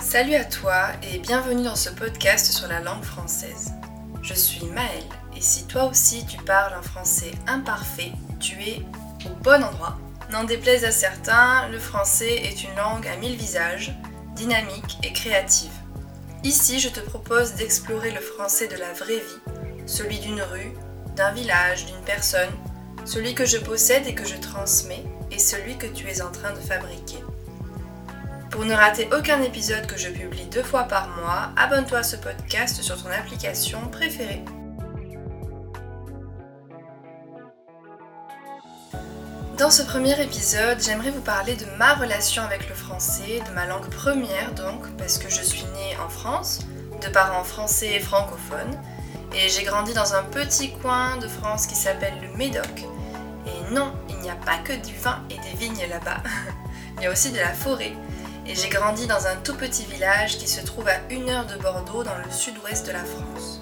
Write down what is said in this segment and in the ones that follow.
Salut à toi et bienvenue dans ce podcast sur la langue française. Je suis Maëlle et si toi aussi tu parles un français imparfait, tu es au bon endroit. N'en déplaise à certains, le français est une langue à mille visages, dynamique et créative. Ici, je te propose d'explorer le français de la vraie vie, celui d'une rue, d'un village, d'une personne, celui que je possède et que je transmets, et celui que tu es en train de fabriquer. Pour ne rater aucun épisode que je publie deux fois par mois, abonne-toi à ce podcast sur ton application préférée. Dans ce premier épisode, j'aimerais vous parler de ma relation avec le français, de ma langue première donc, parce que je suis née en France, de parents français et francophones, et j'ai grandi dans un petit coin de France qui s'appelle le Médoc. Et non, il n'y a pas que du vin et des vignes là-bas, il y a aussi de la forêt, et j'ai grandi dans un tout petit village qui se trouve à une heure de Bordeaux dans le sud-ouest de la France.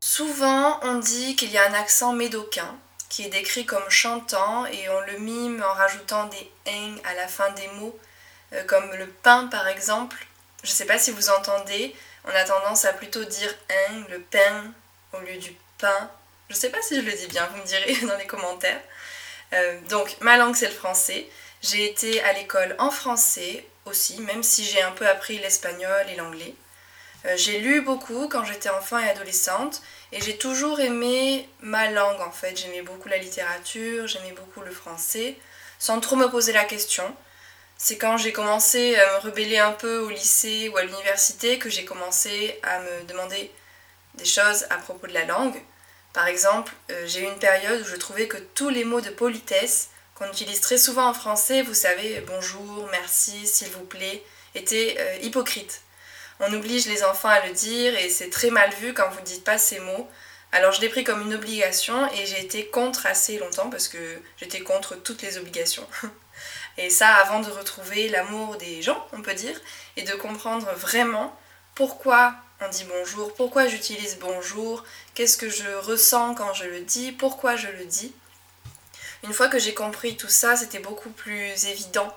Souvent, on dit qu'il y a un accent médocain qui est décrit comme chantant et on le mime en rajoutant des ing à la fin des mots, euh, comme le pain par exemple. Je ne sais pas si vous entendez, on a tendance à plutôt dire ing, le pain, au lieu du pain. Je ne sais pas si je le dis bien, vous me direz dans les commentaires. Euh, donc, ma langue c'est le français. J'ai été à l'école en français aussi, même si j'ai un peu appris l'espagnol et l'anglais. Euh, j'ai lu beaucoup quand j'étais enfant et adolescente et j'ai toujours aimé ma langue en fait. J'aimais beaucoup la littérature, j'aimais beaucoup le français, sans trop me poser la question. C'est quand j'ai commencé à me rebeller un peu au lycée ou à l'université que j'ai commencé à me demander des choses à propos de la langue. Par exemple, euh, j'ai eu une période où je trouvais que tous les mots de politesse qu'on utilise très souvent en français, vous savez, bonjour, merci, s'il vous plaît, était euh, hypocrite. On oblige les enfants à le dire et c'est très mal vu quand vous ne dites pas ces mots. Alors je l'ai pris comme une obligation et j'ai été contre assez longtemps parce que j'étais contre toutes les obligations. Et ça avant de retrouver l'amour des gens, on peut dire, et de comprendre vraiment pourquoi on dit bonjour, pourquoi j'utilise bonjour, qu'est-ce que je ressens quand je le dis, pourquoi je le dis. Une fois que j'ai compris tout ça, c'était beaucoup plus évident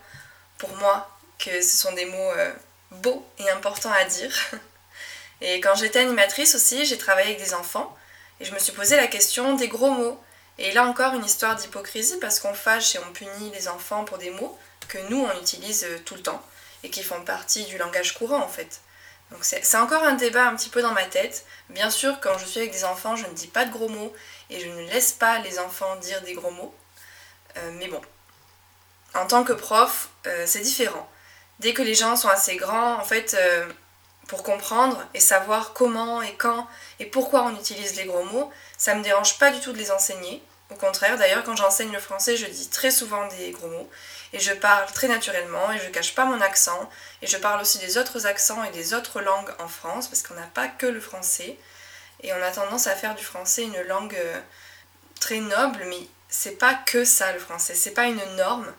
pour moi que ce sont des mots euh, beaux et importants à dire. Et quand j'étais animatrice aussi, j'ai travaillé avec des enfants et je me suis posé la question des gros mots. Et là encore une histoire d'hypocrisie parce qu'on fâche et on punit les enfants pour des mots que nous on utilise euh, tout le temps et qui font partie du langage courant en fait. Donc c'est encore un débat un petit peu dans ma tête. Bien sûr, quand je suis avec des enfants, je ne dis pas de gros mots et je ne laisse pas les enfants dire des gros mots. Euh, mais bon, en tant que prof, euh, c'est différent. Dès que les gens sont assez grands, en fait, euh, pour comprendre et savoir comment et quand et pourquoi on utilise les gros mots, ça me dérange pas du tout de les enseigner. Au contraire, d'ailleurs, quand j'enseigne le français, je dis très souvent des gros mots et je parle très naturellement et je cache pas mon accent et je parle aussi des autres accents et des autres langues en France parce qu'on n'a pas que le français et on a tendance à faire du français une langue très noble mais c'est pas que ça le français, c'est pas une norme.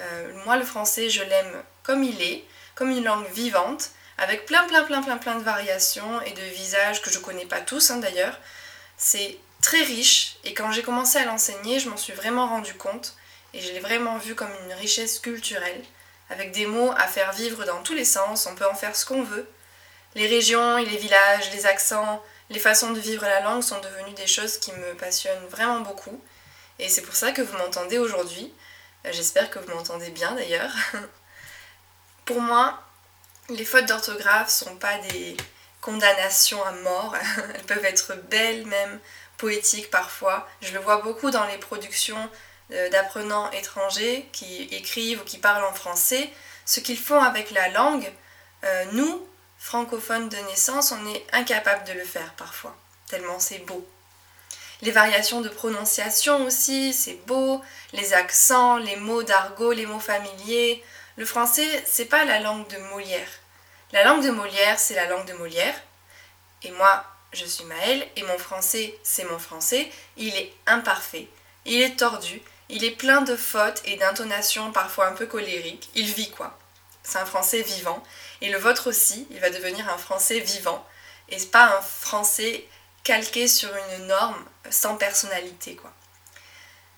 Euh, moi le français je l'aime comme il est, comme une langue vivante, avec plein plein plein plein plein de variations et de visages que je connais pas tous hein, d'ailleurs. C'est très riche et quand j'ai commencé à l'enseigner je m'en suis vraiment rendu compte et je l'ai vraiment vu comme une richesse culturelle, avec des mots à faire vivre dans tous les sens, on peut en faire ce qu'on veut. Les régions et les villages, les accents, les façons de vivre la langue sont devenues des choses qui me passionnent vraiment beaucoup et c'est pour ça que vous m'entendez aujourd'hui. Euh, j'espère que vous m'entendez bien d'ailleurs. pour moi, les fautes d'orthographe sont pas des condamnations à mort. Elles peuvent être belles même, poétiques parfois. Je le vois beaucoup dans les productions euh, d'apprenants étrangers qui écrivent ou qui parlent en français. Ce qu'ils font avec la langue, euh, nous, francophones de naissance, on est incapables de le faire parfois, tellement c'est beau. Les variations de prononciation aussi, c'est beau, les accents, les mots d'argot, les mots familiers. Le français, c'est pas la langue de Molière. La langue de Molière, c'est la langue de Molière. Et moi, je suis Maëlle, et mon français, c'est mon français. Il est imparfait, il est tordu, il est plein de fautes et d'intonations parfois un peu colériques. Il vit quoi C'est un français vivant. Et le vôtre aussi, il va devenir un français vivant. Et pas un français calqué sur une norme sans personnalité quoi.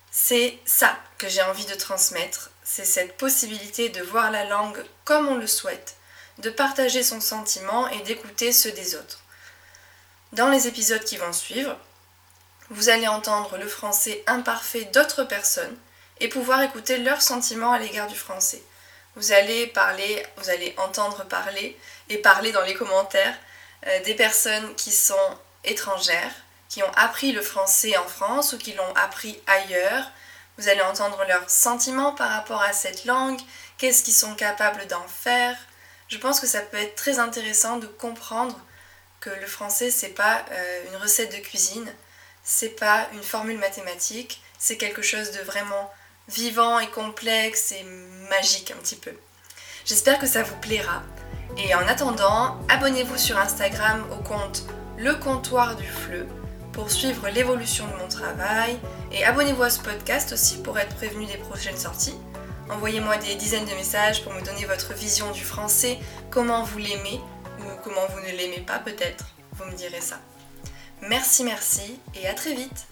C'est ça que j'ai envie de transmettre, c'est cette possibilité de voir la langue comme on le souhaite, de partager son sentiment et d'écouter ceux des autres. Dans les épisodes qui vont suivre, vous allez entendre le français imparfait d'autres personnes et pouvoir écouter leurs sentiments à l'égard du français. Vous allez parler, vous allez entendre parler et parler dans les commentaires euh, des personnes qui sont étrangères, qui ont appris le français en France ou qui l'ont appris ailleurs. Vous allez entendre leurs sentiments par rapport à cette langue, qu'est-ce qu'ils sont capables d'en faire. Je pense que ça peut être très intéressant de comprendre que le français c'est pas euh, une recette de cuisine, c'est pas une formule mathématique, c'est quelque chose de vraiment vivant et complexe et magique un petit peu. J'espère que ça vous plaira. Et en attendant, abonnez-vous sur Instagram au compte Le Comptoir du Fleu pour suivre l'évolution de mon travail et abonnez-vous à ce podcast aussi pour être prévenu des prochaines sorties. Envoyez-moi des dizaines de messages pour me donner votre vision du français, comment vous l'aimez ou comment vous ne l'aimez pas peut-être. Vous me direz ça. Merci, merci et à très vite